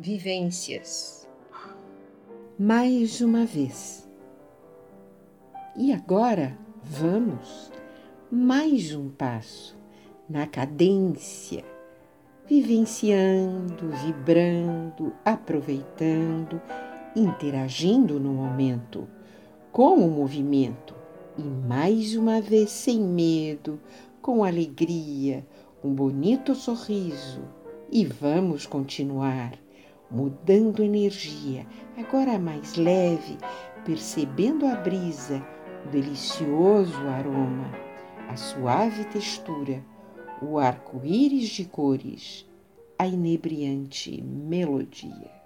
vivências. Mais uma vez. E agora vamos mais um passo na cadência, vivenciando, vibrando, aproveitando, interagindo no momento, com o movimento e mais uma vez sem medo, com alegria, um bonito sorriso e vamos continuar mudando energia, agora mais leve, percebendo a brisa, o delicioso aroma, a suave textura, o arco-íris de cores, a inebriante melodia.